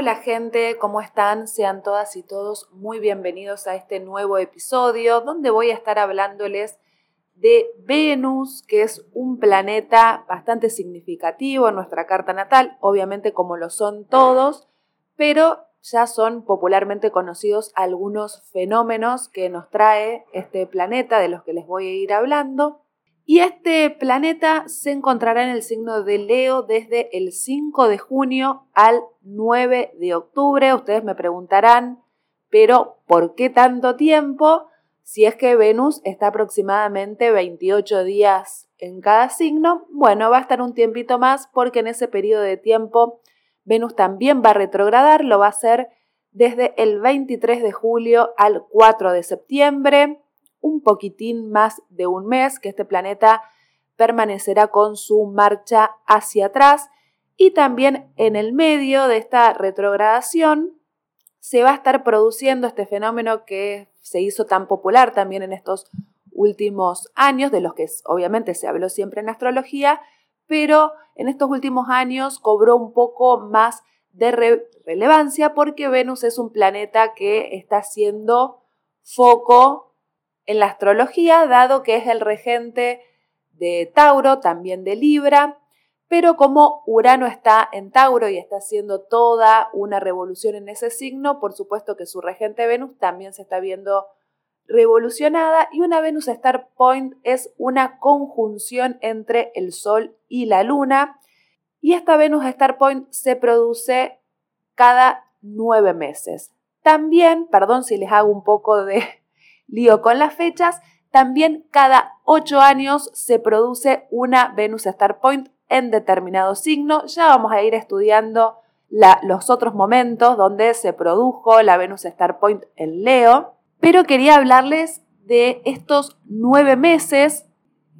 Hola gente, ¿cómo están? Sean todas y todos muy bienvenidos a este nuevo episodio donde voy a estar hablándoles de Venus, que es un planeta bastante significativo en nuestra carta natal, obviamente como lo son todos, pero ya son popularmente conocidos algunos fenómenos que nos trae este planeta de los que les voy a ir hablando. Y este planeta se encontrará en el signo de Leo desde el 5 de junio al 9 de octubre. Ustedes me preguntarán, pero ¿por qué tanto tiempo? Si es que Venus está aproximadamente 28 días en cada signo, bueno, va a estar un tiempito más porque en ese periodo de tiempo Venus también va a retrogradar, lo va a hacer desde el 23 de julio al 4 de septiembre un poquitín más de un mes que este planeta permanecerá con su marcha hacia atrás. Y también en el medio de esta retrogradación se va a estar produciendo este fenómeno que se hizo tan popular también en estos últimos años, de los que obviamente se habló siempre en astrología, pero en estos últimos años cobró un poco más de relevancia porque Venus es un planeta que está siendo foco en la astrología, dado que es el regente de Tauro, también de Libra, pero como Urano está en Tauro y está haciendo toda una revolución en ese signo, por supuesto que su regente Venus también se está viendo revolucionada y una Venus Star Point es una conjunción entre el Sol y la Luna y esta Venus Star Point se produce cada nueve meses. También, perdón si les hago un poco de lío con las fechas, también cada ocho años se produce una Venus Star Point en determinado signo. Ya vamos a ir estudiando los otros momentos donde se produjo la Venus Star Point en Leo, pero quería hablarles de estos nueve meses,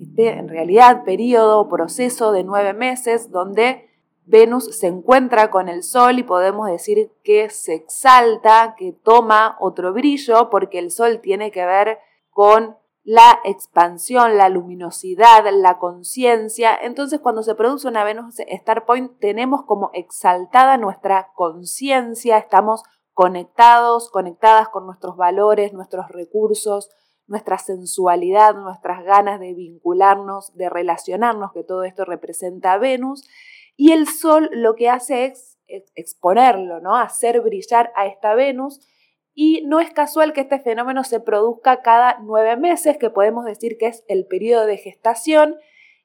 este en realidad periodo, proceso de nueve meses, donde Venus se encuentra con el Sol y podemos decir que se exalta, que toma otro brillo, porque el Sol tiene que ver con la expansión, la luminosidad, la conciencia. Entonces, cuando se produce una Venus Star Point, tenemos como exaltada nuestra conciencia, estamos conectados, conectadas con nuestros valores, nuestros recursos, nuestra sensualidad, nuestras ganas de vincularnos, de relacionarnos, que todo esto representa a Venus. Y el Sol lo que hace es exponerlo, ¿no? Hacer brillar a esta Venus. Y no es casual que este fenómeno se produzca cada nueve meses, que podemos decir que es el periodo de gestación.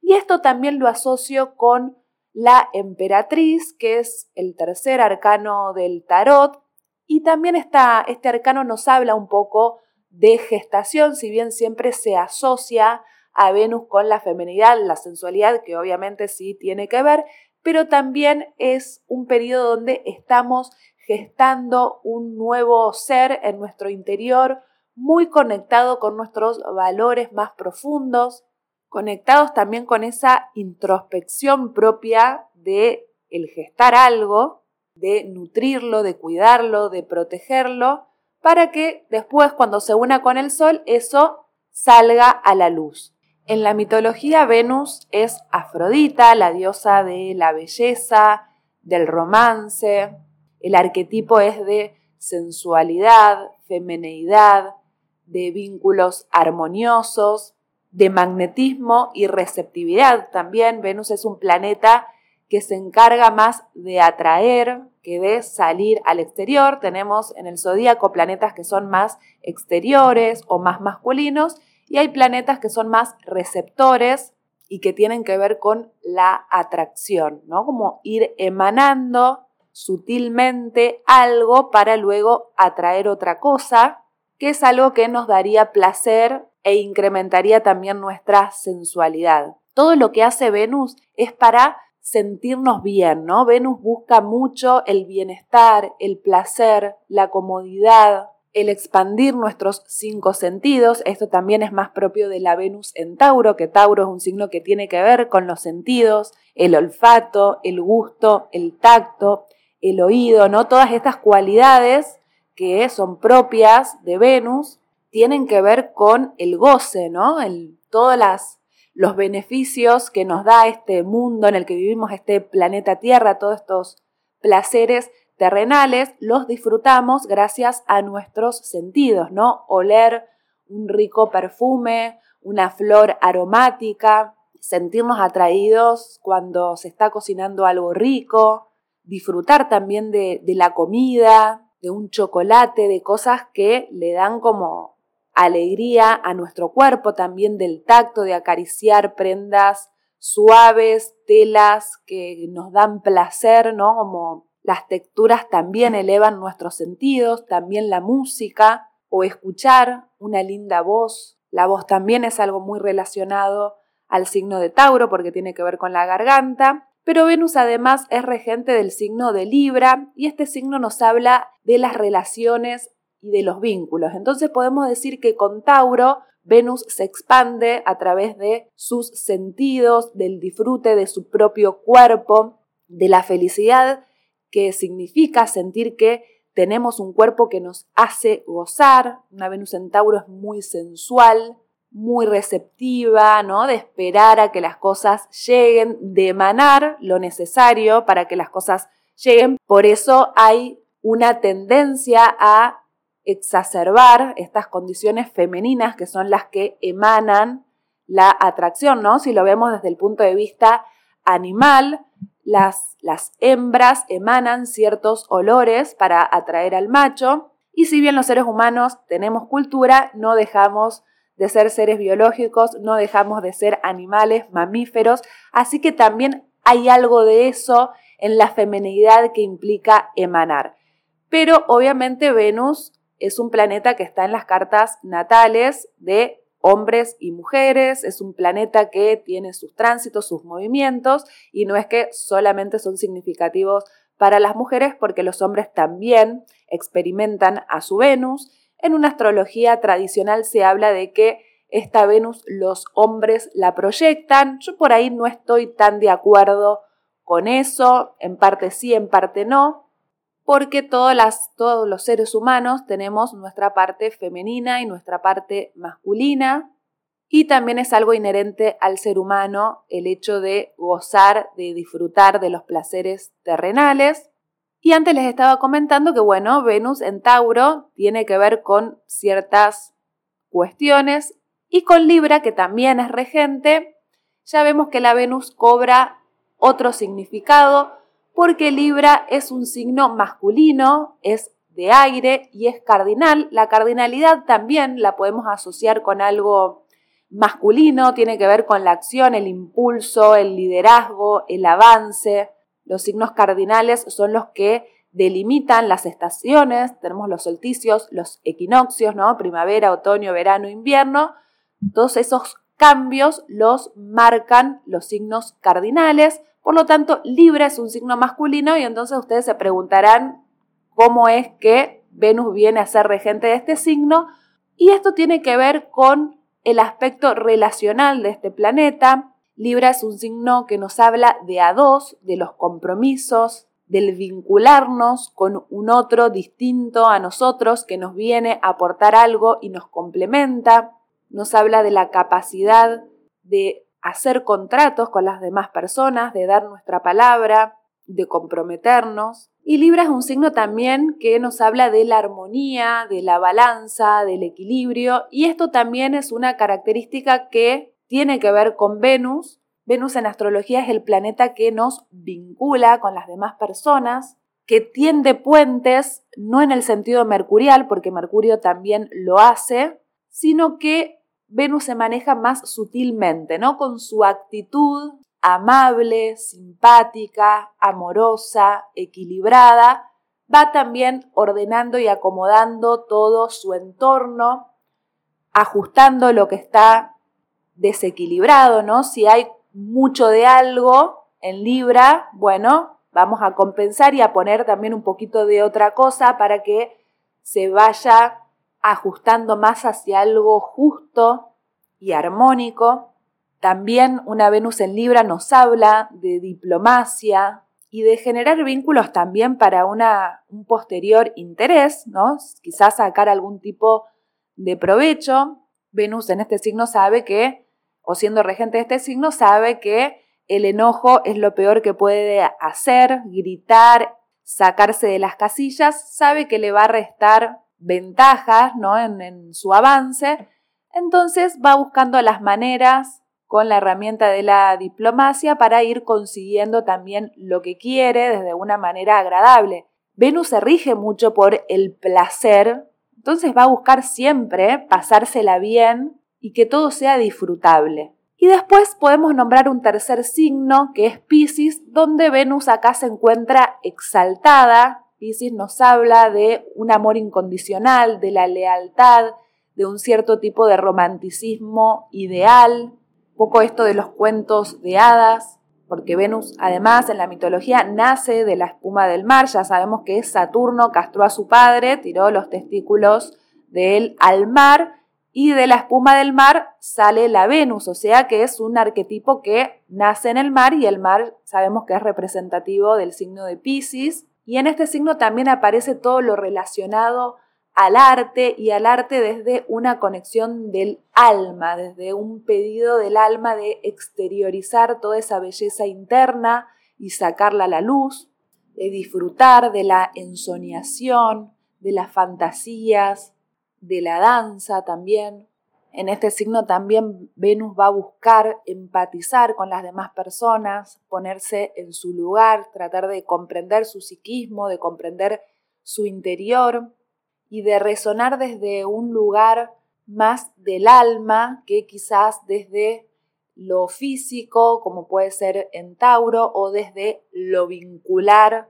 Y esto también lo asocio con la emperatriz, que es el tercer arcano del tarot. Y también está, este arcano nos habla un poco de gestación, si bien siempre se asocia a Venus con la feminidad, la sensualidad, que obviamente sí tiene que ver, pero también es un periodo donde estamos gestando un nuevo ser en nuestro interior, muy conectado con nuestros valores más profundos, conectados también con esa introspección propia de el gestar algo, de nutrirlo, de cuidarlo, de protegerlo, para que después cuando se una con el sol eso salga a la luz. En la mitología Venus es Afrodita, la diosa de la belleza, del romance. El arquetipo es de sensualidad, femeneidad, de vínculos armoniosos, de magnetismo y receptividad. También Venus es un planeta que se encarga más de atraer que de salir al exterior. Tenemos en el zodíaco planetas que son más exteriores o más masculinos y hay planetas que son más receptores y que tienen que ver con la atracción, ¿no? Como ir emanando sutilmente algo para luego atraer otra cosa, que es algo que nos daría placer e incrementaría también nuestra sensualidad. Todo lo que hace Venus es para sentirnos bien, ¿no? Venus busca mucho el bienestar, el placer, la comodidad, el expandir nuestros cinco sentidos. Esto también es más propio de la Venus en Tauro, que Tauro es un signo que tiene que ver con los sentidos, el olfato, el gusto, el tacto, el oído, ¿no? Todas estas cualidades que son propias de Venus tienen que ver con el goce, ¿no? El, todos los beneficios que nos da este mundo en el que vivimos, este planeta Tierra, todos estos placeres terrenales los disfrutamos gracias a nuestros sentidos, ¿no? Oler un rico perfume, una flor aromática, sentirnos atraídos cuando se está cocinando algo rico, disfrutar también de, la comida, de un chocolate, de cosas que le dan como alegría a nuestro cuerpo, también del tacto, de acariciar prendas suaves, telas que nos dan placer, ¿no? Como las texturas también elevan nuestros sentidos, también la música o escuchar una linda voz. La voz también es algo muy relacionado al signo de Tauro porque tiene que ver con la garganta. Pero Venus además es regente del signo de Libra y este signo nos habla de las relaciones y de los vínculos. Entonces podemos decir que con Tauro Venus se expande a través de sus sentidos, del disfrute de su propio cuerpo, de la felicidad que significa sentir que tenemos un cuerpo que nos hace gozar. Una Venus en Tauro es muy sensual, muy receptiva, ¿no? De esperar a que las cosas lleguen, de emanar lo necesario para que las cosas lleguen. Por eso hay una tendencia a exacerbar estas condiciones femeninas que son las que emanan la atracción, ¿no? Si lo vemos desde el punto de vista animal, las, las hembras emanan ciertos olores para atraer al macho y si bien los seres humanos tenemos cultura, no dejamos de ser seres biológicos, no dejamos de ser animales, mamíferos, así que también hay algo de eso en la femenidad que implica emanar. Pero obviamente Venus es un planeta que está en las cartas natales de hombres y mujeres, es un planeta que tiene sus tránsitos, sus movimientos, y no es que solamente son significativos para las mujeres, porque los hombres también experimentan a su Venus. En una astrología tradicional se habla de que esta Venus los hombres la proyectan. Yo por ahí no estoy tan de acuerdo con eso, en parte sí, en parte no porque todos los seres humanos tenemos nuestra parte femenina y nuestra parte masculina, y también es algo inherente al ser humano el hecho de gozar, de disfrutar de los placeres terrenales. Y antes les estaba comentando que, bueno, Venus en Tauro tiene que ver con ciertas cuestiones y con Libra, que también es regente, ya vemos que la Venus cobra otro significado, porque Libra es un signo masculino, es de aire y es cardinal. La cardinalidad también la podemos asociar con algo masculino, tiene que ver con la acción, el impulso, el liderazgo, el avance. Los signos cardinales son los que delimitan las estaciones, tenemos los solsticios, los equinoccios, ¿no? Primavera, otoño, verano, invierno. Todos esos cambios los marcan los signos cardinales. Por lo tanto, Libra es un signo masculino y entonces ustedes se preguntarán cómo es que Venus viene a ser regente de este signo. Y esto tiene que ver con el aspecto relacional de este planeta. Libra es un signo que nos habla de a dos, de los compromisos, del vincularnos con un otro distinto a nosotros que nos viene a aportar algo y nos complementa. Nos habla de la capacidad de hacer contratos con las demás personas, de dar nuestra palabra, de comprometernos. Y Libra es un signo también que nos habla de la armonía, de la balanza, del equilibrio, y esto también es una característica que tiene que ver con Venus. Venus en astrología es el planeta que nos vincula con las demás personas, que tiende puentes, no en el sentido mercurial, porque Mercurio también lo hace, sino que Venus se maneja más sutilmente, ¿no? Con su actitud amable, simpática, amorosa, equilibrada, va también ordenando y acomodando todo su entorno, ajustando lo que está desequilibrado, ¿no? Si hay mucho de algo en Libra, bueno, vamos a compensar y a poner también un poquito de otra cosa para que se vaya ajustando más hacia algo justo y armónico. También una Venus en Libra nos habla de diplomacia y de generar vínculos también para una, un posterior interés, ¿no? Quizás sacar algún tipo de provecho. Venus en este signo sabe que, o siendo regente de este signo, sabe que el enojo es lo peor que puede hacer, gritar, sacarse de las casillas, sabe que le va a restar ventajas ¿no? en, en su avance, entonces va buscando las maneras con la herramienta de la diplomacia para ir consiguiendo también lo que quiere desde una manera agradable. Venus se rige mucho por el placer, entonces va a buscar siempre pasársela bien y que todo sea disfrutable. Y después podemos nombrar un tercer signo que es Pisces, donde Venus acá se encuentra exaltada. Pisces nos habla de un amor incondicional, de la lealtad, de un cierto tipo de romanticismo ideal, poco esto de los cuentos de hadas, porque Venus además en la mitología nace de la espuma del mar, ya sabemos que Saturno castró a su padre, tiró los testículos de él al mar y de la espuma del mar sale la Venus, o sea que es un arquetipo que nace en el mar y el mar sabemos que es representativo del signo de Pisces y en este signo también aparece todo lo relacionado al arte y al arte desde una conexión del alma, desde un pedido del alma de exteriorizar toda esa belleza interna y sacarla a la luz, de disfrutar de la ensoñación, de las fantasías, de la danza también. En este signo también Venus va a buscar empatizar con las demás personas, ponerse en su lugar, tratar de comprender su psiquismo, de comprender su interior y de resonar desde un lugar más del alma que quizás desde lo físico, como puede ser en Tauro, o desde lo vincular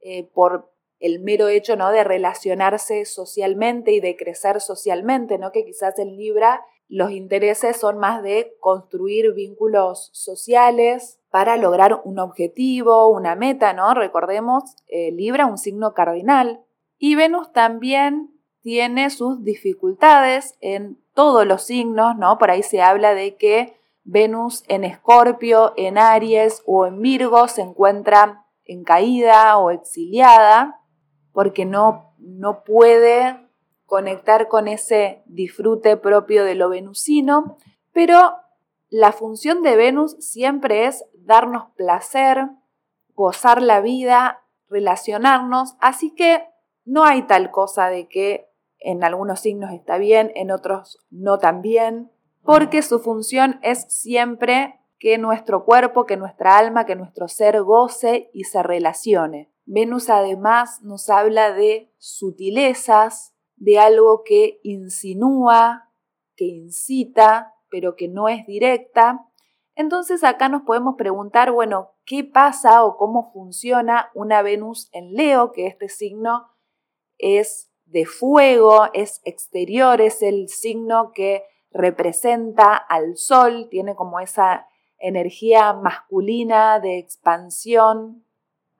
eh, por el mero hecho ¿no? de relacionarse socialmente y de crecer socialmente, ¿no? que quizás en Libra los intereses son más de construir vínculos sociales para lograr un objetivo, una meta, ¿no? Recordemos, eh, Libra, un signo cardinal, y Venus también tiene sus dificultades en todos los signos, ¿no? Por ahí se habla de que Venus en Escorpio, en Aries o en Virgo se encuentra en caída o exiliada porque no, no puede conectar con ese disfrute propio de lo venusino, pero la función de Venus siempre es darnos placer, gozar la vida, relacionarnos, así que no hay tal cosa de que en algunos signos está bien, en otros no tan bien, porque su función es siempre que nuestro cuerpo, que nuestra alma, que nuestro ser goce y se relacione. Venus además nos habla de sutilezas, de algo que insinúa, que incita, pero que no es directa. Entonces acá nos podemos preguntar, bueno, ¿qué pasa o cómo funciona una Venus en Leo, que este signo es de fuego, es exterior, es el signo que representa al sol, tiene como esa energía masculina de expansión.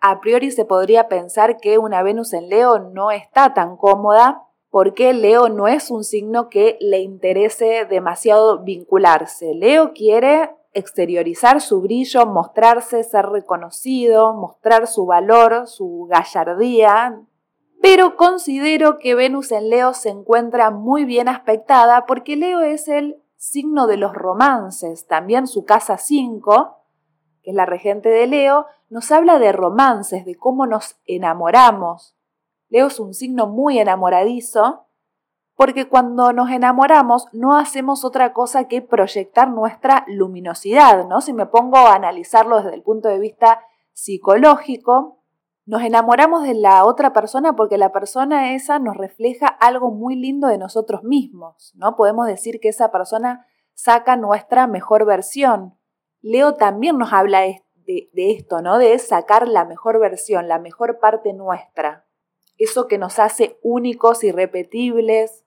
A priori se podría pensar que una Venus en Leo no está tan cómoda porque Leo no es un signo que le interese demasiado vincularse. Leo quiere exteriorizar su brillo, mostrarse, ser reconocido, mostrar su valor, su gallardía, pero considero que Venus en Leo se encuentra muy bien aspectada porque Leo es el signo de los romances, también su casa 5, que es la regente de Leo, nos habla de romances, de cómo nos enamoramos. Leo es un signo muy enamoradizo, porque cuando nos enamoramos no hacemos otra cosa que proyectar nuestra luminosidad, ¿no? Si me pongo a analizarlo desde el punto de vista psicológico, nos enamoramos de la otra persona porque la persona esa nos refleja algo muy lindo de nosotros mismos, ¿no? Podemos decir que esa persona saca nuestra mejor versión. Leo también nos habla de, esto, ¿no? De sacar la mejor versión, la mejor parte nuestra. Eso que nos hace únicos, irrepetibles,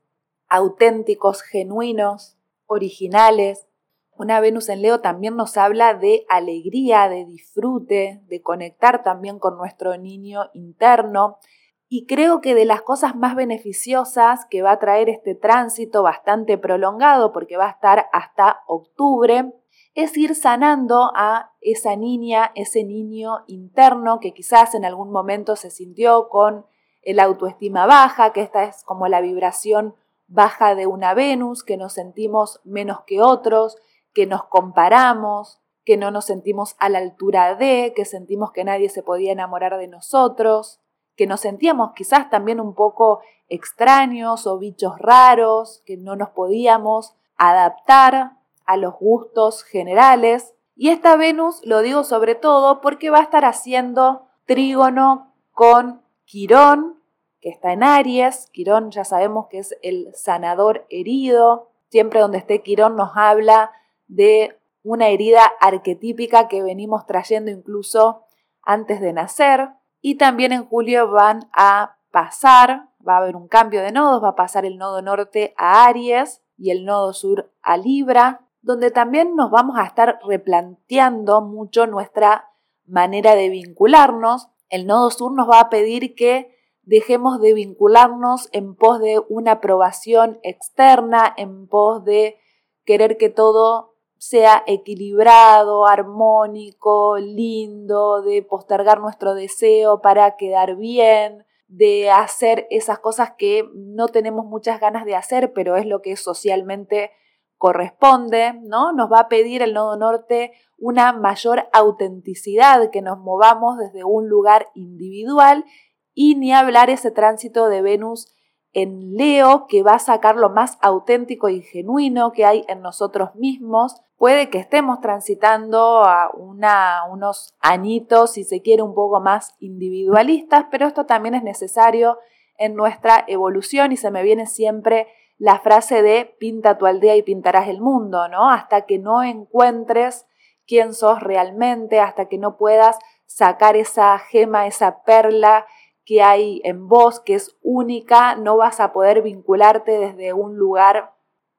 auténticos, genuinos, originales. Una Venus en Leo también nos habla de alegría, de disfrute, de conectar también con nuestro niño interno. Y creo que de las cosas más beneficiosas que va a traer este tránsito bastante prolongado, porque va a estar hasta octubre, es ir sanando a esa niña, ese niño interno que quizás en algún momento se sintió con el autoestima baja, que esta es como la vibración baja de una Venus, que nos sentimos menos que otros, que nos comparamos, que no nos sentimos a la altura de, que sentimos que nadie se podía enamorar de nosotros, que nos sentíamos quizás también un poco extraños o bichos raros, que no nos podíamos adaptar a los gustos generales. Y esta Venus lo digo sobre todo porque va a estar haciendo trígono con Quirón, que está en Aries. Quirón ya sabemos que es el sanador herido. Siempre donde esté Quirón nos habla de una herida arquetípica que venimos trayendo incluso antes de nacer. Y también en julio van a pasar, va a haber un cambio de nodos, va a pasar el nodo norte a Aries y el nodo sur a Libra, donde también nos vamos a estar replanteando mucho nuestra manera de vincularnos. El nodo sur nos va a pedir que dejemos de vincularnos en pos de una aprobación externa, en pos de querer que todo sea equilibrado, armónico, lindo, de postergar nuestro deseo para quedar bien, de hacer esas cosas que no tenemos muchas ganas de hacer, pero es lo que socialmente corresponde, ¿no? Nos va a pedir el nodo norte una mayor autenticidad, que nos movamos desde un lugar individual y ni hablar ese tránsito de Venus en Leo que va a sacar lo más auténtico y genuino que hay en nosotros mismos. Puede que estemos transitando a unos añitos, si se quiere, un poco más individualistas, pero esto también es necesario en nuestra evolución y se me viene siempre la frase de pinta tu aldea y pintarás el mundo, ¿no? Hasta que no encuentres quién sos realmente, hasta que no puedas sacar esa gema, esa perla que hay en vos, que es única, no vas a poder vincularte desde un lugar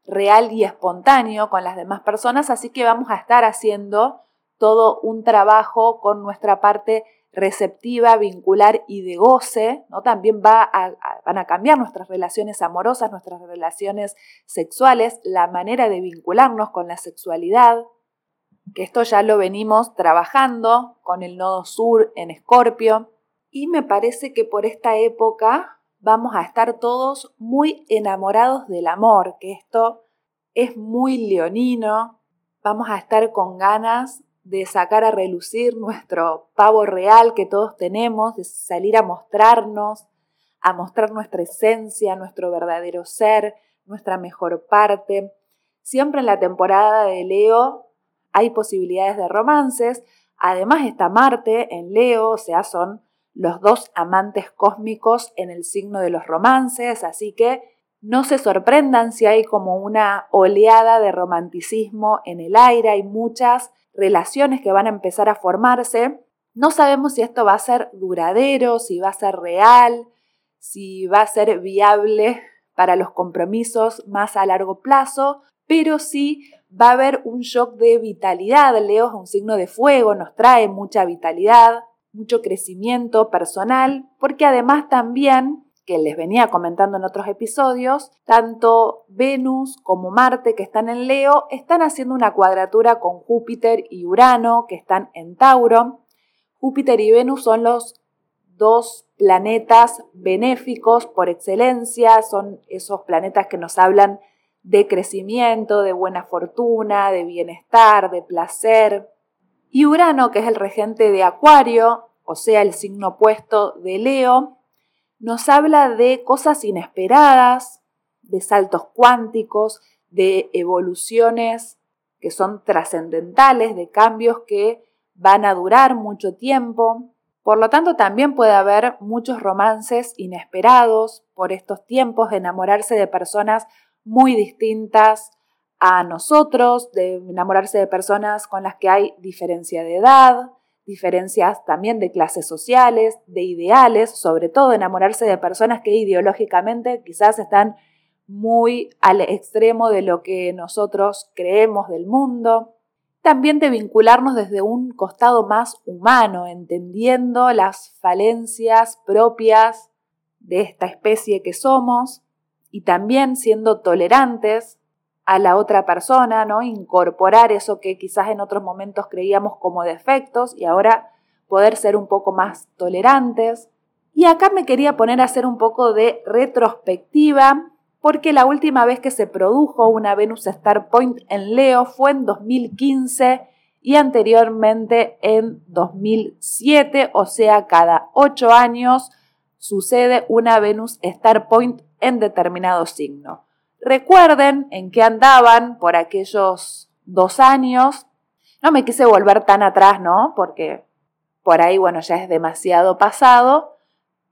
real y espontáneo con las demás personas, así que vamos a estar haciendo todo un trabajo con nuestra parte receptiva, vincular y de goce, ¿no? También va van a cambiar nuestras relaciones amorosas, nuestras relaciones sexuales, la manera de vincularnos con la sexualidad, que esto ya lo venimos trabajando con el nodo sur en Escorpio, y me parece que por esta época vamos a estar todos muy enamorados del amor, que esto es muy leonino, vamos a estar con ganas de sacar a relucir nuestro pavo real que todos tenemos, de salir a mostrarnos, a mostrar nuestra esencia, nuestro verdadero ser, nuestra mejor parte. Siempre en la temporada de Leo hay posibilidades de romances, además está Marte en Leo, o sea, son los dos amantes cósmicos en el signo de los romances, así que no se sorprendan si hay como una oleada de romanticismo en el aire, hay muchas relaciones que van a empezar a formarse. No sabemos si esto va a ser duradero, si va a ser real, si va a ser viable para los compromisos más a largo plazo, pero sí va a haber un shock de vitalidad. Leo es un signo de fuego, nos trae mucha vitalidad, mucho crecimiento personal, porque además también, que les venía comentando en otros episodios, tanto Venus como Marte, que están en Leo, están haciendo una cuadratura con Júpiter y Urano, que están en Tauro. Júpiter y Venus son los dos planetas benéficos por excelencia, son esos planetas que nos hablan de crecimiento, de buena fortuna, de bienestar, de placer, y Urano, que es el regente de Acuario, o sea, el signo opuesto de Leo, nos habla de cosas inesperadas, de saltos cuánticos, de evoluciones que son trascendentales, de cambios que van a durar mucho tiempo. Por lo tanto, también puede haber muchos romances inesperados por estos tiempos, enamorarse de personas muy distintas a nosotros, de enamorarse de personas con las que hay diferencia de edad, diferencias también de clases sociales, de ideales, sobre todo enamorarse de personas que ideológicamente quizás están muy al extremo de lo que nosotros creemos del mundo. También de vincularnos desde un costado más humano, entendiendo las falencias propias de esta especie que somos y también siendo tolerantes a la otra persona, ¿no? Incorporar eso que quizás en otros momentos creíamos como defectos y ahora poder ser un poco más tolerantes. Y acá me quería poner a hacer un poco de retrospectiva, porque la última vez que se produjo una Venus Star Point en Leo fue en 2015, y anteriormente en 2007, o sea, cada ocho años sucede una Venus Star Point en determinado signo. Recuerden en qué andaban por aquellos dos años. No me quise volver tan atrás, ¿no? Porque por ahí, bueno, ya es demasiado pasado.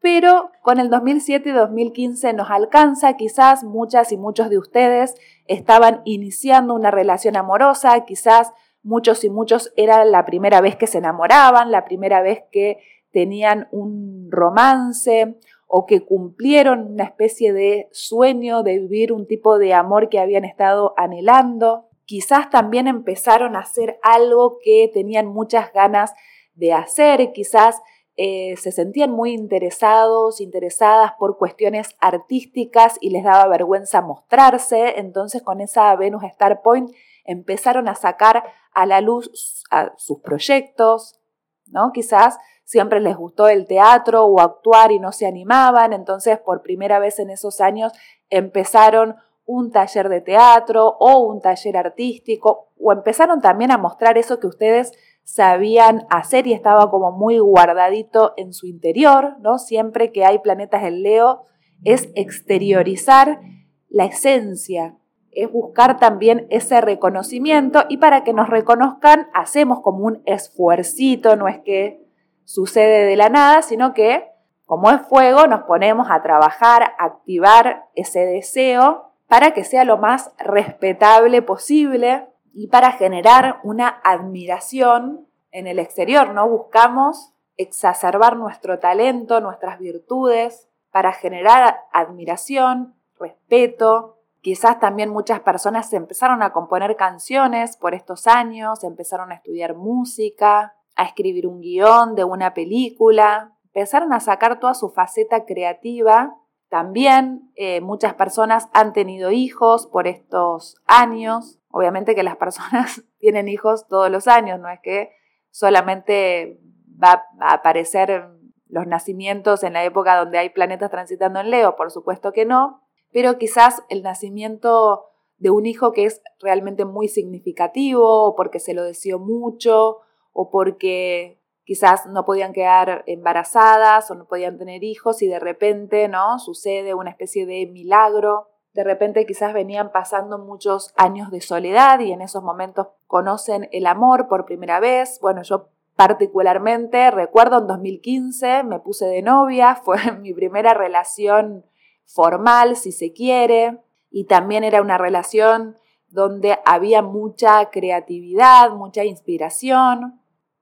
Pero con el 2007 y 2015 nos alcanza, quizás muchas y muchos de ustedes estaban iniciando una relación amorosa, quizás muchos y muchos era la primera vez que se enamoraban, la primera vez que tenían un romance o que cumplieron una especie de sueño de vivir un tipo de amor que habían estado anhelando. Quizás también empezaron a hacer algo que tenían muchas ganas de hacer, quizás eh, se sentían muy interesados, interesadas por cuestiones artísticas y les daba vergüenza mostrarse, entonces con esa Venus Star Point empezaron a sacar a la luz a sus proyectos, ¿no? Quizás siempre les gustó el teatro o actuar y no se animaban, entonces por primera vez en esos años empezaron un taller de teatro o un taller artístico o empezaron también a mostrar eso que ustedes sabían hacer y estaba como muy guardadito en su interior, ¿no? Siempre que hay planetas en Leo es exteriorizar la esencia, es buscar también ese reconocimiento y para que nos reconozcan hacemos como un esfuercito, no es que sucede de la nada, sino que como es fuego nos ponemos a trabajar, a activar ese deseo para que sea lo más respetable posible y para generar una admiración en el exterior, ¿no? Buscamos exacerbar nuestro talento, nuestras virtudes, para generar admiración, respeto. Quizás también muchas personas empezaron a componer canciones por estos años, empezaron a estudiar música, a escribir un guion de una película, empezaron a sacar toda su faceta creativa. También eh, muchas personas han tenido hijos por estos años. Obviamente que las personas tienen hijos todos los años, no es que solamente va a aparecer los nacimientos en la época donde hay planetas transitando en Leo, por supuesto que no, pero quizás el nacimiento de un hijo que es realmente muy significativo, porque se lo deseó mucho, o porque quizás no podían quedar embarazadas o no podían tener hijos y de repente, ¿no? Sucede una especie de milagro. De repente quizás venían pasando muchos años de soledad y en esos momentos conocen el amor por primera vez. Bueno, yo particularmente recuerdo en 2015 me puse de novia, fue mi primera relación formal, si se quiere, y también era una relación donde había mucha creatividad, mucha inspiración,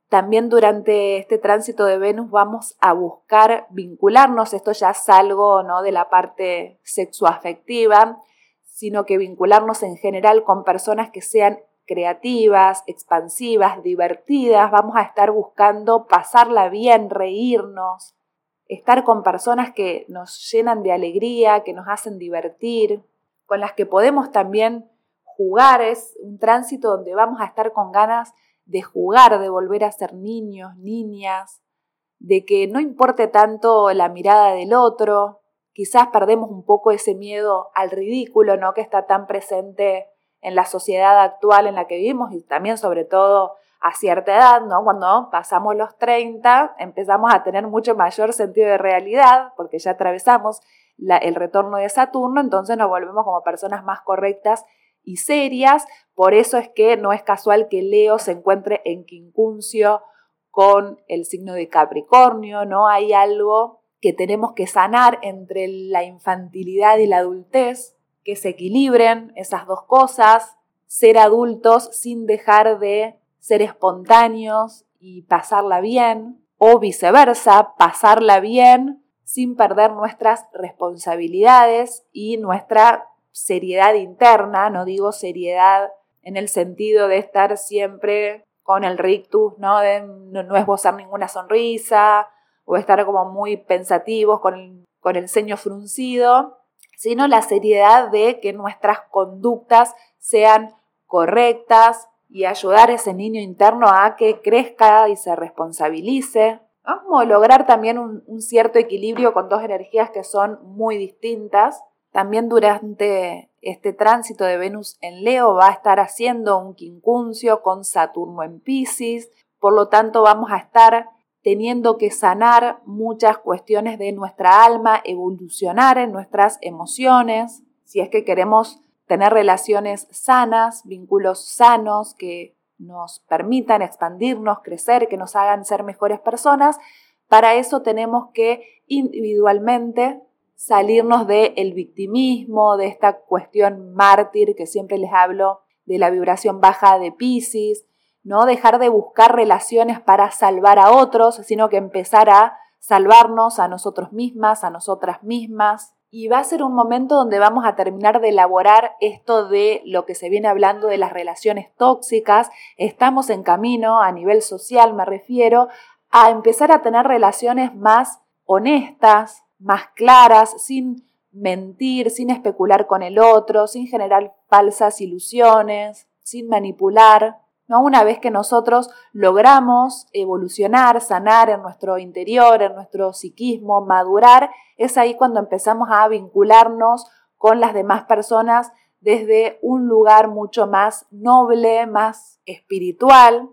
también durante este tránsito de Venus vamos a buscar vincularnos, esto ya es algo ¿no? de la parte sexoafectiva, sino que vincularnos en general con personas que sean creativas, expansivas, divertidas, vamos a estar buscando pasarla bien, reírnos, estar con personas que nos llenan de alegría, que nos hacen divertir, con las que podemos también jugar, es un tránsito donde vamos a estar con ganas de jugar, de volver a ser niños, niñas, de que no importe tanto la mirada del otro, quizás perdemos un poco ese miedo al ridículo, ¿no? Que está tan presente en la sociedad actual en la que vivimos y también sobre todo a cierta edad, ¿no? Cuando pasamos los 30 empezamos a tener mucho mayor sentido de realidad porque ya atravesamos el retorno de Saturno, entonces nos volvemos como personas más correctas y serias. Por eso es que no es casual que Leo se encuentre en quincuncio con el signo de Capricornio, ¿no? Hay algo que tenemos que sanar entre la infantilidad y la adultez, que se equilibren esas dos cosas, ser adultos sin dejar de ser espontáneos y pasarla bien, o viceversa, pasarla bien sin perder nuestras responsabilidades y nuestra seriedad interna, no digo seriedad en el sentido de estar siempre con el rictus, ¿no? De no, esbozar ninguna sonrisa o estar como muy pensativos con el, con el ceño fruncido, sino la seriedad de que nuestras conductas sean correctas y ayudar a ese niño interno a que crezca y se responsabilice. Como lograr también un cierto equilibrio con dos energías que son muy distintas también durante este tránsito de Venus en Leo va a estar haciendo un quincuncio con Saturno en Pisces, por lo tanto vamos a estar teniendo que sanar muchas cuestiones de nuestra alma, evolucionar en nuestras emociones, si es que queremos tener relaciones sanas, vínculos sanos que nos permitan expandirnos, crecer, que nos hagan ser mejores personas, para eso tenemos que individualmente salirnos del victimismo, de esta cuestión mártir que siempre les hablo, de la vibración baja de Pisces, no dejar de buscar relaciones para salvar a otros, sino que empezar a salvarnos a nosotros mismas, a nosotras mismas. Y va a ser un momento donde vamos a terminar de elaborar esto de lo que se viene hablando de las relaciones tóxicas. Estamos en camino a nivel social, me refiero, a empezar a tener relaciones más honestas, más claras, sin mentir, sin especular con el otro, sin generar falsas ilusiones, sin manipular. ¿no? Una vez que nosotros logramos evolucionar, sanar en nuestro interior, en nuestro psiquismo, madurar, es ahí cuando empezamos a vincularnos con las demás personas desde un lugar mucho más noble, más espiritual,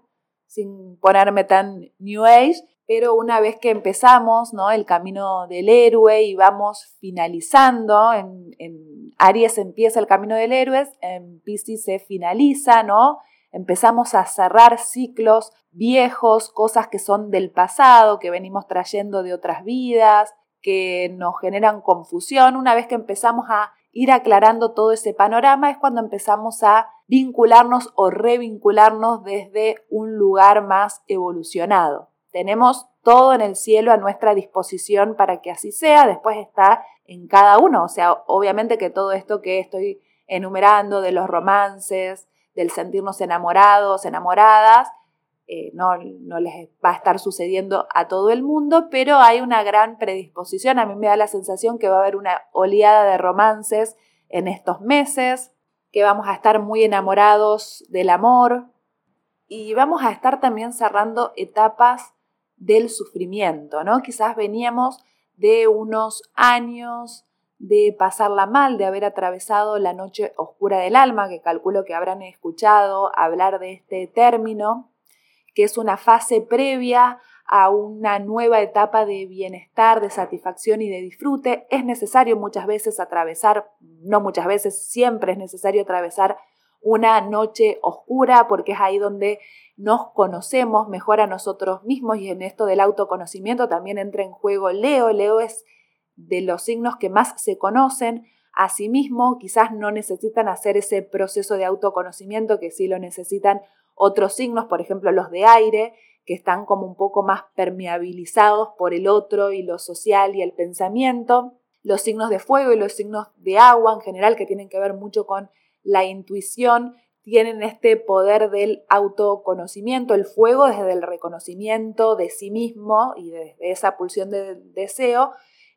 sin ponerme tan New Age, pero una vez que empezamos ¿no? el camino del héroe y vamos finalizando, en, Aries empieza el camino del héroe, en Pisces se finaliza, ¿no? empezamos a cerrar ciclos viejos, cosas que son del pasado, que venimos trayendo de otras vidas, que nos generan confusión. Una vez que empezamos a ir aclarando todo ese panorama es cuando empezamos a vincularnos o revincularnos desde un lugar más evolucionado. Tenemos todo en el cielo a nuestra disposición para que así sea, después está en cada uno, o sea, obviamente que todo esto que estoy enumerando de los romances, del sentirnos enamorados, enamoradas, eh, no, no, les va a estar sucediendo a todo el mundo, pero hay una gran predisposición. A mí me da la sensación que va a haber una oleada de romances en estos meses, que vamos a estar muy enamorados del amor y vamos a estar también cerrando etapas del sufrimiento, ¿no? Quizás veníamos de unos años de pasarla mal, de haber atravesado la noche oscura del alma, que calculo que habrán escuchado hablar de este término, que es una fase previa a una nueva etapa de bienestar, de satisfacción y de disfrute. Es necesario muchas veces atravesar, no muchas veces, siempre es necesario atravesar una noche oscura porque es ahí donde nos conocemos mejor a nosotros mismos y en esto del autoconocimiento también entra en juego Leo. Leo es de los signos que más se conocen. Asimismo, quizás no necesitan hacer ese proceso de autoconocimiento que sí lo necesitan otros signos, por ejemplo los de aire, que están como un poco más permeabilizados por el otro y lo social y el pensamiento. Los signos de fuego y los signos de agua en general, que tienen que ver mucho con la intuición, tienen este poder del autoconocimiento, el fuego desde el reconocimiento de sí mismo y desde esa pulsión de deseo,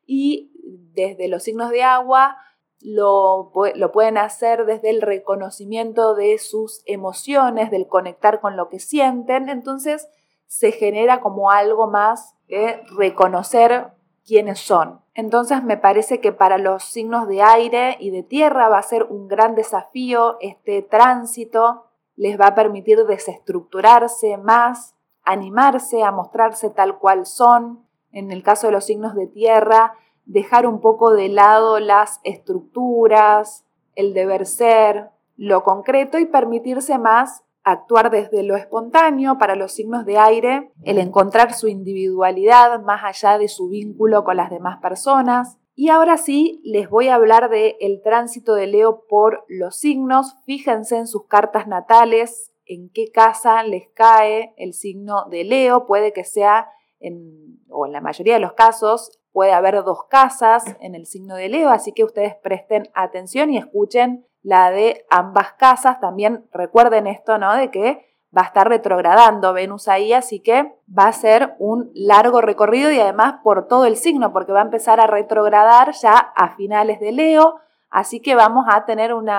y desde los signos de agua lo, lo, pueden hacer desde el reconocimiento de sus emociones, del conectar con lo que sienten, entonces se genera como algo más de reconocer quiénes son. Entonces me parece que para los signos de aire y de tierra va a ser un gran desafío este tránsito, les va a permitir desestructurarse más, animarse a mostrarse tal cual son, en el caso de los signos de tierra, dejar un poco de lado las estructuras, el deber ser, lo concreto y permitirse más actuar desde lo espontáneo para los signos de aire, el encontrar su individualidad más allá de su vínculo con las demás personas. Y ahora sí, les voy a hablar del el tránsito de Leo por los signos. Fíjense en sus cartas natales, en qué casa les cae el signo de Leo. Puede que sea en, o en la mayoría de los casos, puede haber dos casas en el signo de Leo, así que ustedes presten atención y escuchen la de ambas casas. También recuerden esto, ¿no? De que va a estar retrogradando Venus ahí, así que va a ser un largo recorrido y además por todo el signo, porque va a empezar a retrogradar ya a finales de Leo, así que vamos a tener un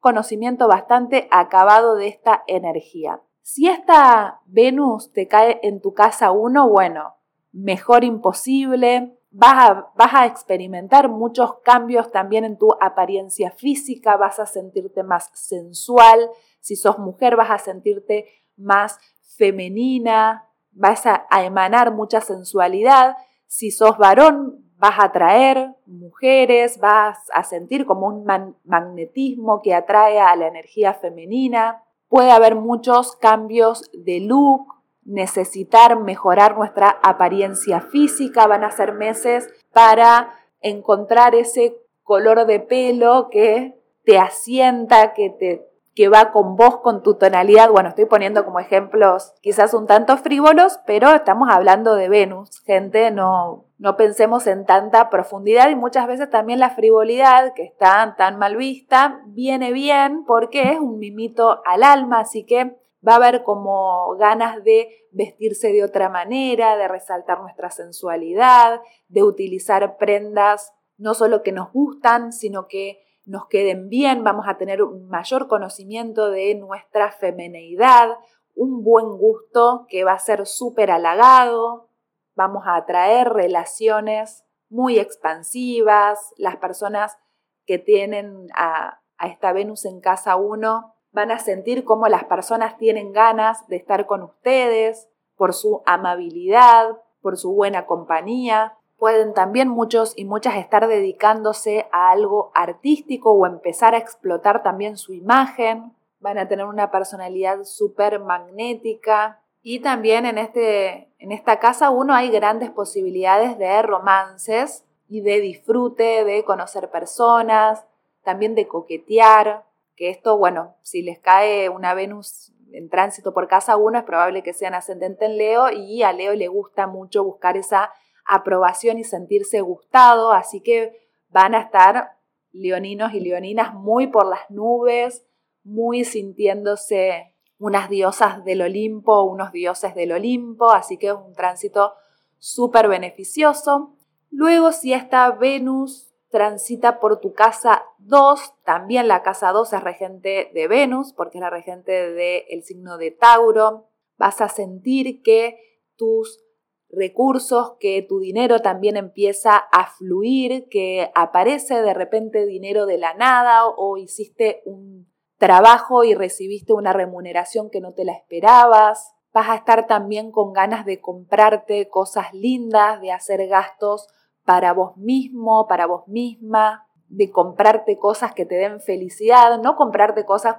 conocimiento bastante acabado de esta energía. Si esta Venus te cae en tu casa 1, bueno, mejor imposible, vas a, a experimentar muchos cambios también en tu apariencia física, vas a sentirte más sensual, si sos mujer vas a sentirte más femenina, vas a, emanar mucha sensualidad, si sos varón vas a atraer mujeres, vas a sentir como un magnetismo que atrae a la energía femenina. Puede haber muchos cambios de look, necesitar mejorar nuestra apariencia física, van a ser meses para encontrar ese color de pelo que te asienta, que te que va con vos, con tu tonalidad. Bueno, estoy poniendo como ejemplos quizás un tanto frívolos, pero estamos hablando de Venus, gente, no, no pensemos en tanta profundidad y muchas veces también la frivolidad, que está tan mal vista, viene bien porque es un mimito al alma, así que va a haber como ganas de vestirse de otra manera, de resaltar nuestra sensualidad, de utilizar prendas no solo que nos gustan, sino que nos queden bien, vamos a tener un mayor conocimiento de nuestra femineidad, un buen gusto que va a ser súper halagado, vamos a atraer relaciones muy expansivas, las personas que tienen a, a esta Venus en casa 1 van a sentir cómo las personas tienen ganas de estar con ustedes por su amabilidad, por su buena compañía. Pueden también muchos y muchas estar dedicándose a algo artístico o empezar a explotar también su imagen. Van a tener una personalidad súper magnética. Y también en, este, en esta casa uno hay grandes posibilidades de romances y de disfrute, de conocer personas, también de coquetear. Que esto, bueno, si les cae una Venus en tránsito por casa uno, es probable que sean ascendente en Leo y a Leo le gusta mucho buscar esa aprobación y sentirse gustado, así que van a estar leoninos y leoninas muy por las nubes, muy sintiéndose unas diosas del Olimpo, unos dioses del Olimpo, así que es un tránsito súper beneficioso. Luego, si esta Venus transita por tu casa 2, también la casa 2 es regente de Venus, porque es la regente del signo de Tauro, vas a sentir que tus recursos, que tu dinero también empieza a fluir, que aparece de repente dinero de la nada o hiciste un trabajo y recibiste una remuneración que no te la esperabas. Vas a estar también con ganas de comprarte cosas lindas, de hacer gastos para vos mismo, para vos misma, de comprarte cosas que te den felicidad, no comprarte cosas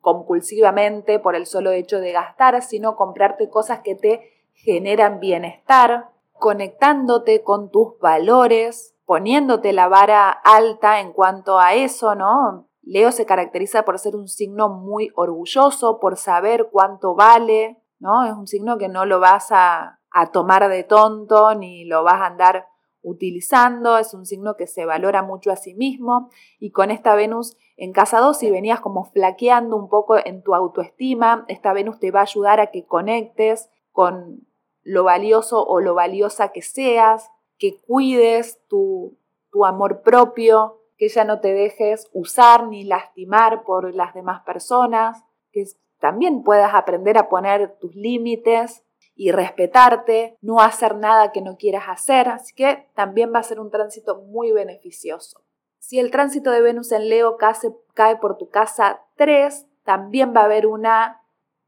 compulsivamente por el solo hecho de gastar, sino comprarte cosas que te generan bienestar, conectándote con tus valores, poniéndote la vara alta en cuanto a eso, ¿no? Leo se caracteriza por ser un signo muy orgulloso, por saber cuánto vale, ¿no? Es un signo que no lo vas a, a tomar de tonto ni lo vas a andar utilizando, es un signo que se valora mucho a sí mismo. Y con esta Venus en casa 2 si venías como flaqueando un poco en tu autoestima, esta Venus te va a ayudar a que conectes con lo valioso o lo valiosa que seas, que cuides tu, tu amor propio, que ya no te dejes usar ni lastimar por las demás personas, que también puedas aprender a poner tus límites y respetarte, no hacer nada que no quieras hacer, así que también va a ser un tránsito muy beneficioso. Si el tránsito de Venus en Leo cae, por tu casa 3, también va a haber una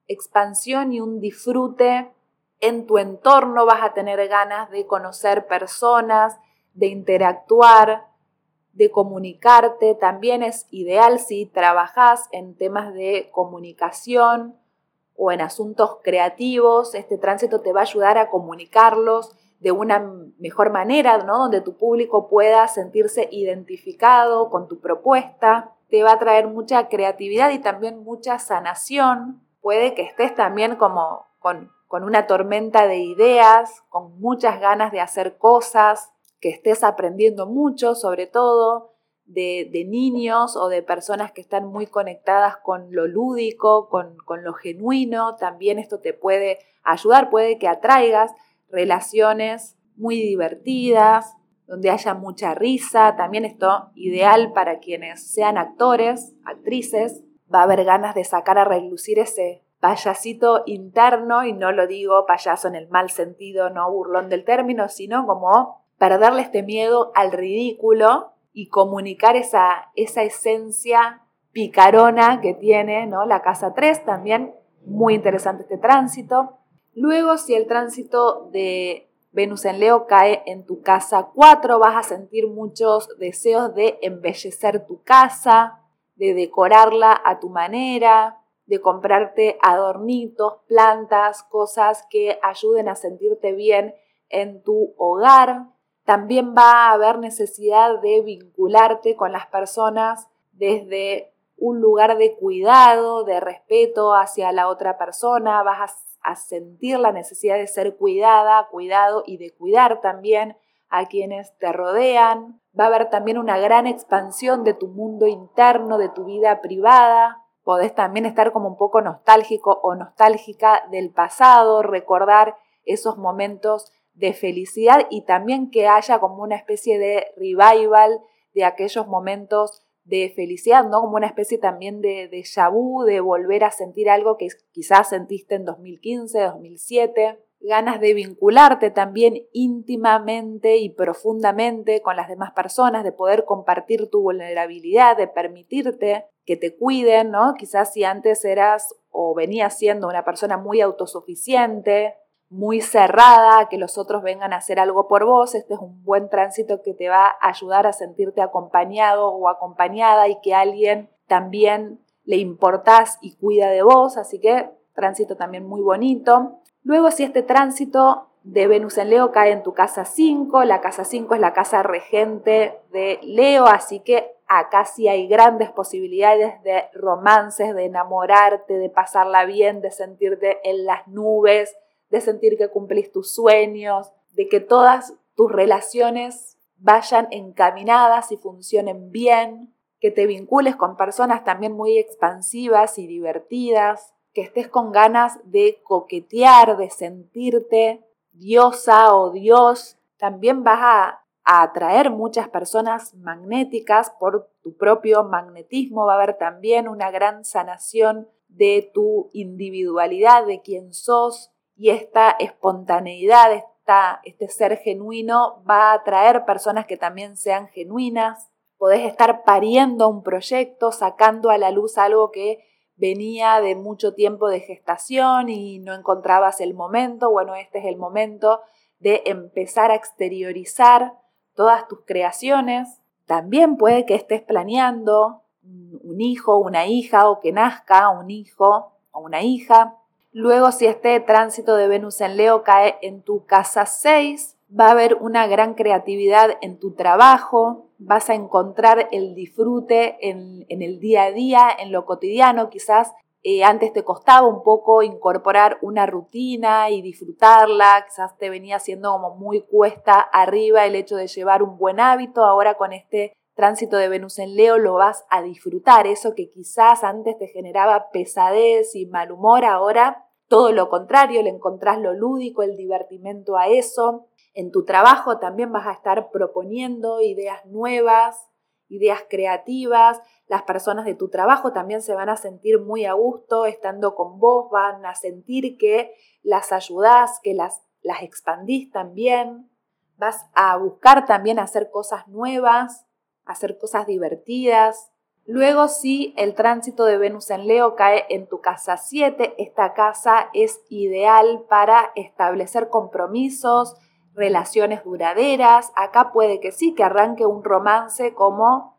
expansión y un disfrute en tu entorno vas a tener ganas de conocer personas, de interactuar, de comunicarte. También es ideal si trabajas en temas de comunicación o en asuntos creativos. Este tránsito te va a ayudar a comunicarlos de una mejor manera, ¿no? Donde tu público pueda sentirse identificado con tu propuesta. Te va a traer mucha creatividad y también mucha sanación. Puede que estés también como con con una tormenta de ideas, con muchas ganas de hacer cosas, que estés aprendiendo mucho, sobre todo de, niños o de personas que están muy conectadas con lo lúdico, con, con lo genuino. También esto te puede ayudar, puede que atraigas relaciones muy divertidas, donde haya mucha risa. También esto ideal para quienes sean actores, actrices. Va a haber ganas de sacar a relucir ese payasito interno, y no lo digo payaso en el mal sentido, no burlón del término, sino como perderle este miedo al ridículo y comunicar esa, esa esencia picarona que tiene ¿no? la casa 3, también muy interesante este tránsito. Luego, si el tránsito de Venus en Leo cae en tu casa 4, vas a sentir muchos deseos de embellecer tu casa, de decorarla a tu manera, de comprarte adornitos, plantas, cosas que ayuden a sentirte bien en tu hogar. También va a haber necesidad de vincularte con las personas desde un lugar de cuidado, de respeto hacia la otra persona, vas a sentir la necesidad de ser cuidada, cuidado y de cuidar también a quienes te rodean. Va a haber también una gran expansión de tu mundo interno, de tu vida privada. Podés también estar como un poco nostálgico o nostálgica del pasado, recordar esos momentos de felicidad y también que haya como una especie de revival de aquellos momentos de felicidad, ¿no? Como una especie también de, de de volver a sentir algo que quizás sentiste en 2015, 2007. Ganas de vincularte también íntimamente y profundamente con las demás personas, de poder compartir tu vulnerabilidad, de permitirte que te cuiden, ¿no? Quizás si antes eras o venías siendo una persona muy autosuficiente, muy cerrada, que los otros vengan a hacer algo por vos. Este es un buen tránsito que te va a ayudar a sentirte acompañado o acompañada y que alguien también le importás y cuida de vos. Así que tránsito también muy bonito. Luego, si este tránsito de Venus en Leo cae en tu casa 5, la casa 5 es la casa regente de Leo, así que acá sí hay grandes posibilidades de romances, de enamorarte, de pasarla bien, de sentirte en las nubes, de sentir que cumplís tus sueños, de que todas tus relaciones vayan encaminadas y funcionen bien, que te vincules con personas también muy expansivas y divertidas, que estés con ganas de coquetear, de sentirte diosa o dios. También vas a, atraer muchas personas magnéticas por tu propio magnetismo. Va a haber también una gran sanación de tu individualidad, de quién sos, y esta espontaneidad, esta, este ser genuino va a atraer personas que también sean genuinas. Podés estar pariendo un proyecto, sacando a la luz algo que venía de mucho tiempo de gestación y no encontrabas el momento. Bueno, este es el momento de empezar a exteriorizar todas tus creaciones. También puede que estés planeando un hijo, una hija o que nazca un hijo o una hija. Luego, si este tránsito de Venus en Leo cae en tu casa 6, va a haber una gran creatividad en tu trabajo, vas a encontrar el disfrute en, el día a día, en lo cotidiano. Quizás eh, antes te costaba un poco incorporar una rutina y disfrutarla, quizás te venía siendo como muy cuesta arriba el hecho de llevar un buen hábito, ahora con este tránsito de Venus en Leo lo vas a disfrutar. Eso que quizás antes te generaba pesadez y mal humor, ahora todo lo contrario, le encontrás lo lúdico, el divertimento a eso. En tu trabajo también vas a estar proponiendo ideas nuevas, ideas creativas. Las personas de tu trabajo también se van a sentir muy a gusto estando con vos, van a sentir que las ayudás, que las, las expandís también. Vas a buscar también hacer cosas nuevas, hacer cosas divertidas. Luego, si el tránsito de Venus en Leo cae en tu casa 7, esta casa es ideal para establecer compromisos, relaciones duraderas. Acá puede que sí, que arranque un romance como,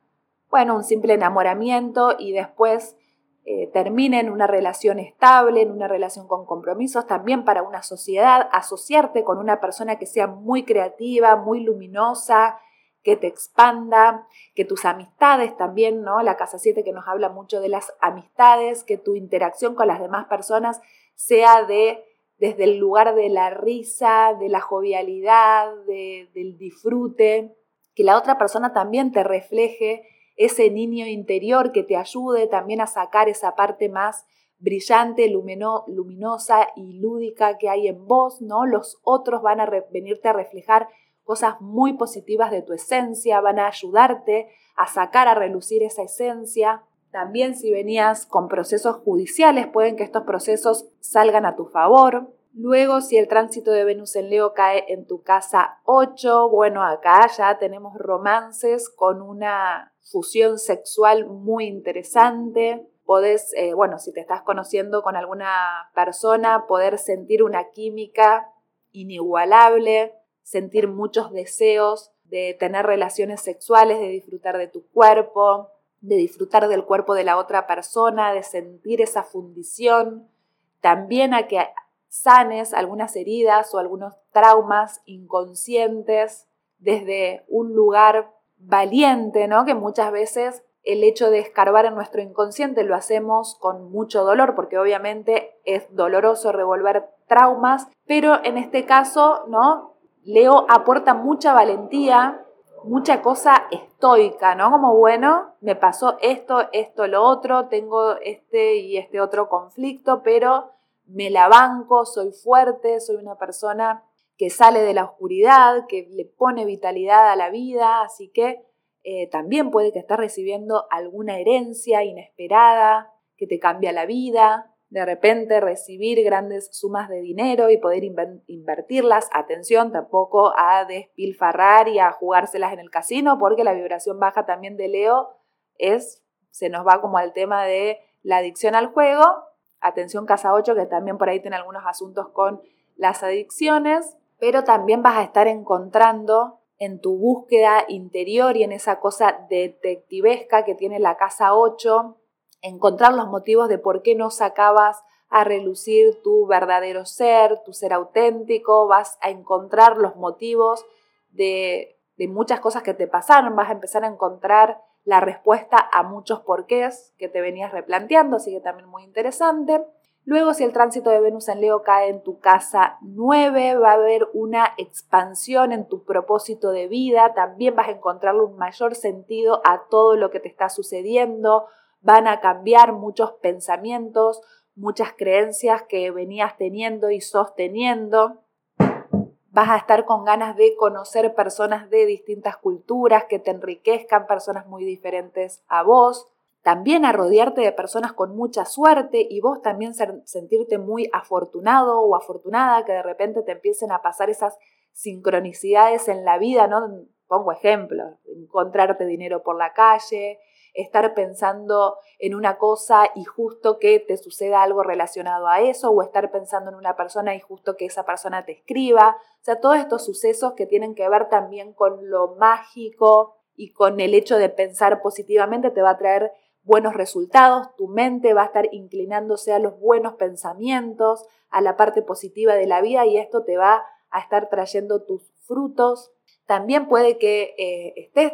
bueno, un simple enamoramiento y después eh, termine en una relación estable, en una relación con compromisos. También para una sociedad, asociarte con una persona que sea muy creativa, muy luminosa, que te expanda, que tus amistades también, ¿no? La casa 7 que nos habla mucho de las amistades, que tu interacción con las demás personas sea de desde el lugar de la risa, de la jovialidad, del disfrute, que la otra persona también te refleje ese niño interior que te ayude también a sacar esa parte más brillante, luminosa y lúdica que hay en vos, ¿no? Los otros van a venirte a reflejar cosas muy positivas de tu esencia, van a ayudarte a sacar a relucir esa esencia. También si venías con procesos judiciales, pueden que estos procesos salgan a tu favor. Luego, si el tránsito de Venus en Leo cae en tu casa 8, bueno, acá ya tenemos romances con una fusión sexual muy interesante. Podés, eh, bueno, si te estás conociendo con alguna persona, poder sentir una química inigualable, sentir muchos deseos de tener relaciones sexuales, de disfrutar de tu cuerpo, de disfrutar del cuerpo de la otra persona, de sentir esa fundición. También a que sanes algunas heridas o algunos traumas inconscientes desde un lugar valiente, ¿no? Que muchas veces el hecho de escarbar en nuestro inconsciente lo hacemos con mucho dolor, porque obviamente es doloroso revolver traumas, pero en este caso, ¿no? Leo aporta mucha valentía, mucha cosa estoica, ¿no? Como, bueno, me pasó esto, esto, lo otro, tengo este y este otro conflicto, pero me la banco, soy fuerte, soy una persona que sale de la oscuridad, que le pone vitalidad a la vida, así que eh, también puede que estés recibiendo alguna herencia inesperada que te cambia la vida, de repente recibir grandes sumas de dinero y poder invertirlas. Atención, tampoco a despilfarrar y a jugárselas en el casino, porque la vibración baja también de Leo es, se nos va como al tema de la adicción al juego Atención Casa 8, que también por ahí tiene algunos asuntos con las adicciones, pero también vas a estar encontrando en tu búsqueda interior y en esa cosa detectivesca que tiene la Casa 8, encontrar los motivos de por qué no sacabas a relucir tu verdadero ser, tu ser auténtico, vas a encontrar los motivos de, de muchas cosas que te pasaron, vas a empezar a encontrar la respuesta a muchos porqués que te venías replanteando, así que también muy interesante. Luego, si el tránsito de Venus en Leo cae en tu casa 9, va a haber una expansión en tu propósito de vida, también vas a encontrarle un mayor sentido a todo lo que te está sucediendo, van a cambiar muchos pensamientos, muchas creencias que venías teniendo y sosteniendo vas a estar con ganas de conocer personas de distintas culturas que te enriquezcan, personas muy diferentes a vos, también a rodearte de personas con mucha suerte y vos también sentirte muy afortunado o afortunada, que de repente te empiecen a pasar esas sincronicidades en la vida, ¿no? Pongo ejemplos, encontrarte dinero por la calle, estar pensando en una cosa y justo que te suceda algo relacionado a eso, o estar pensando en una persona y justo que esa persona te escriba. O sea, todos estos sucesos que tienen que ver también con lo mágico y con el hecho de pensar positivamente te va a traer buenos resultados, tu mente va a estar inclinándose a los buenos pensamientos, a la parte positiva de la vida y esto te va a estar trayendo tus frutos. También puede que eh, estés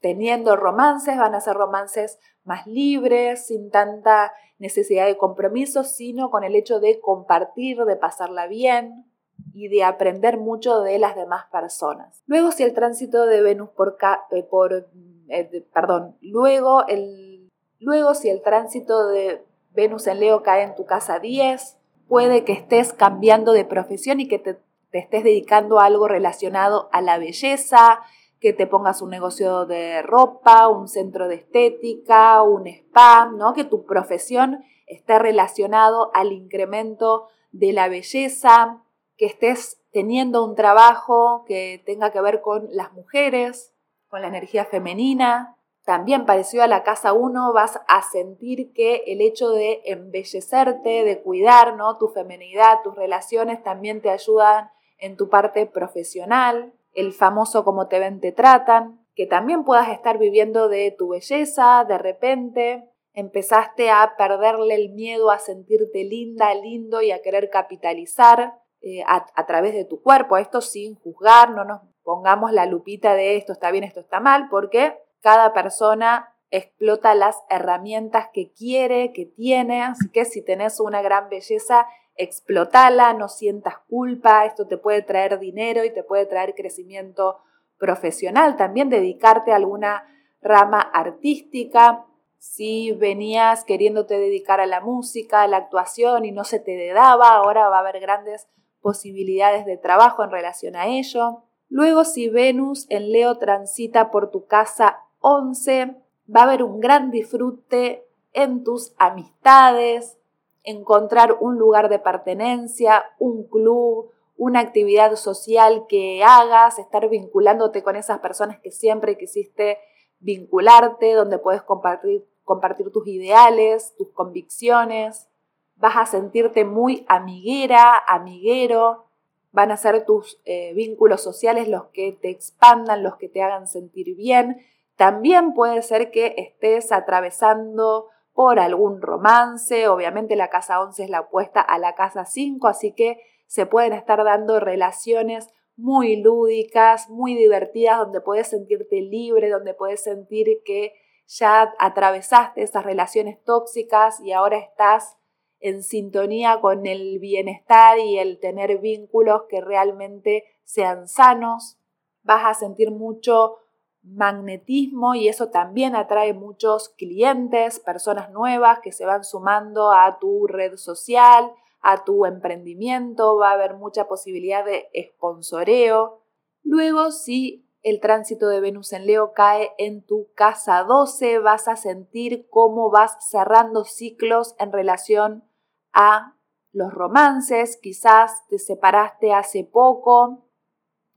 teniendo romances, van a ser romances más libres, sin tanta necesidad de compromiso, sino con el hecho de compartir, de pasarla bien y de aprender mucho de las demás personas. Luego, si el tránsito de Venus por, eh, por eh, perdón, luego, el, luego si el tránsito de Venus en Leo cae en tu casa 10, puede que estés cambiando de profesión y que te, te estés dedicando a algo relacionado a la belleza, que te pongas un negocio de ropa, un centro de estética, un spa, ¿no? Que tu profesión esté relacionado al incremento de la belleza, que estés teniendo un trabajo que tenga que ver con las mujeres, con la energía femenina. También parecido a la casa 1 vas a sentir que el hecho de embellecerte, de cuidar ¿no? tu femenidad, tus relaciones también te ayudan en tu parte profesional el famoso como te ven, te tratan, que también puedas estar viviendo de tu belleza, de repente. Empezaste a perderle el miedo a sentirte linda, lindo y a querer capitalizar eh, a, a través de tu cuerpo, esto sin juzgar, no nos pongamos la lupita de esto está bien, esto está mal, porque cada persona explota las herramientas que quiere, que tiene, así que si tenés una gran belleza, explotala, no sientas culpa, esto te puede traer dinero y te puede traer crecimiento profesional, también dedicarte a alguna rama artística, si venías queriéndote dedicar a la música, a la actuación y no se te daba, ahora va a haber grandes posibilidades de trabajo en relación a ello. Luego, si Venus en Leo transita por tu casa 11, va a haber un gran disfrute en tus amistades, encontrar un lugar de pertenencia, un club, una actividad social que hagas, estar vinculándote con esas personas que siempre quisiste vincularte, donde puedes compartir, compartir tus ideales, tus convicciones. Vas a sentirte muy amiguera, amiguero. Van a ser tus eh, vínculos sociales los que te expandan, los que te hagan sentir bien. También puede ser que estés atravesando por algún romance. Obviamente la casa 11 es la opuesta a la casa 5, así que se pueden estar dando relaciones muy lúdicas, muy divertidas, donde puedes sentirte libre, donde puedes sentir que ya atravesaste esas relaciones tóxicas y ahora estás en sintonía con el bienestar y el tener vínculos que realmente sean sanos. Vas a sentir mucho magnetismo y eso también atrae muchos clientes, personas nuevas que se van sumando a tu red social, a tu emprendimiento, va a haber mucha posibilidad de esponsoreo. Luego, si el tránsito de Venus en Leo cae en tu casa 12, vas a sentir cómo vas cerrando ciclos en relación a los romances, quizás te separaste hace poco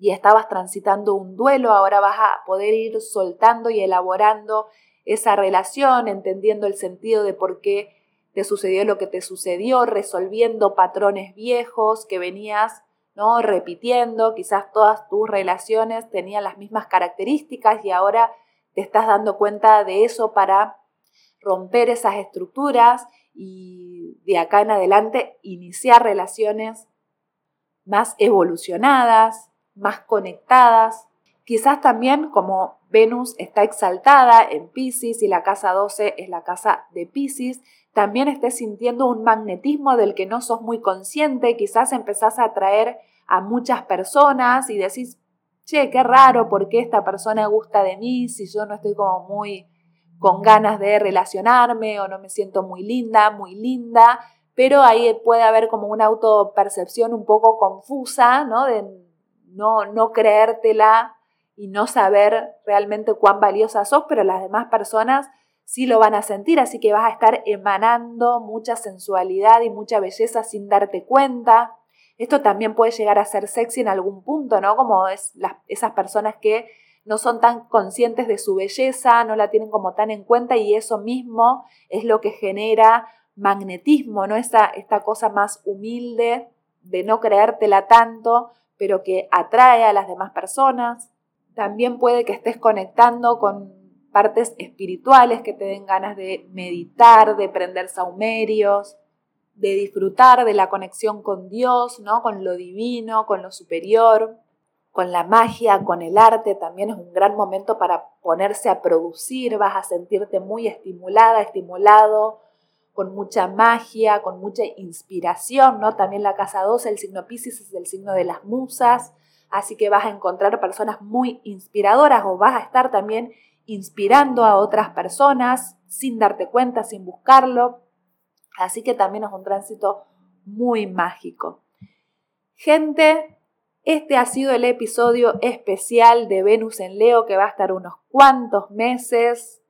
y estabas transitando un duelo, ahora vas a poder ir soltando y elaborando esa relación, entendiendo el sentido de por qué te sucedió lo que te sucedió, resolviendo patrones viejos que venías ¿no? repitiendo, quizás todas tus relaciones tenían las mismas características y ahora te estás dando cuenta de eso para romper esas estructuras y de acá en adelante iniciar relaciones más evolucionadas, más conectadas. Quizás también como Venus está exaltada en Pisces y la casa 12 es la casa de Pisces, también estés sintiendo un magnetismo del que no sos muy consciente, quizás empezás a atraer a muchas personas y decís, che, qué raro, ¿por qué esta persona gusta de mí si yo no estoy como muy con ganas de relacionarme o no me siento muy linda, muy linda? Pero ahí puede haber como una autopercepción un poco confusa, ¿no? De no, no creértela y no saber realmente cuán valiosa sos, pero las demás personas sí lo van a sentir, así que vas a estar emanando mucha sensualidad y mucha belleza sin darte cuenta. Esto también puede llegar a ser sexy en algún punto, ¿no? Como es esas personas que no son tan conscientes de su belleza, no la tienen como tan en cuenta y eso mismo es lo que genera magnetismo, ¿no? Esta, esta cosa más humilde de no creértela tanto, pero que atrae a las demás personas. También puede que estés conectando con partes espirituales que te den ganas de meditar, de prender saumerios, de disfrutar de la conexión con Dios, ¿no? Con lo divino, con lo superior, con la magia, con el arte, también es un gran momento para ponerse a producir, vas a sentirte muy estimulada, estimulado, con mucha magia, con mucha inspiración, ¿no? También la casa 12, el signo Pisces es el signo de las musas, así que vas a encontrar personas muy inspiradoras o vas a estar también inspirando a otras personas sin darte cuenta, sin buscarlo. Así que también es un tránsito muy mágico. Gente, este ha sido el episodio especial de Venus en Leo que va a estar unos cuantos meses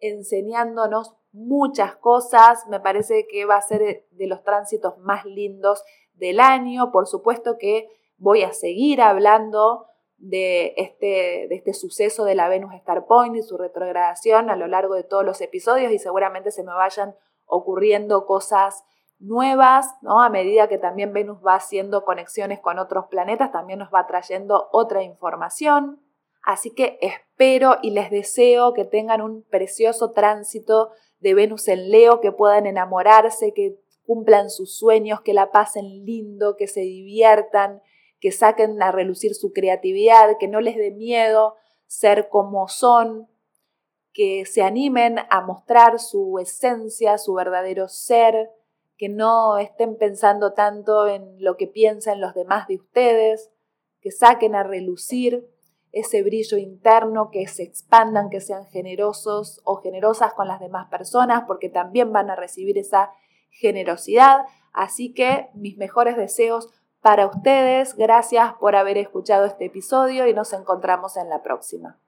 enseñándonos muchas cosas. Me parece que va a ser de los tránsitos más lindos del año. Por supuesto que voy a seguir hablando de este, de este suceso de la Venus Star Point y su retrogradación a lo largo de todos los episodios y seguramente se me vayan ocurriendo cosas nuevas, ¿no? A medida que también Venus va haciendo conexiones con otros planetas, también nos va trayendo otra información. Así que espero y les deseo que tengan un precioso tránsito de Venus en Leo, que puedan enamorarse, que cumplan sus sueños, que la pasen lindo, que se diviertan, que saquen a relucir su creatividad, que no les dé miedo ser como son, que se animen a mostrar su esencia, su verdadero ser, que no estén pensando tanto en lo que piensan los demás de ustedes, que saquen a relucir ese brillo interno, que se expandan, que sean generosos o generosas con las demás personas, porque también van a recibir esa generosidad. Así que mis mejores deseos para ustedes. Gracias por haber escuchado este episodio y nos encontramos en la próxima.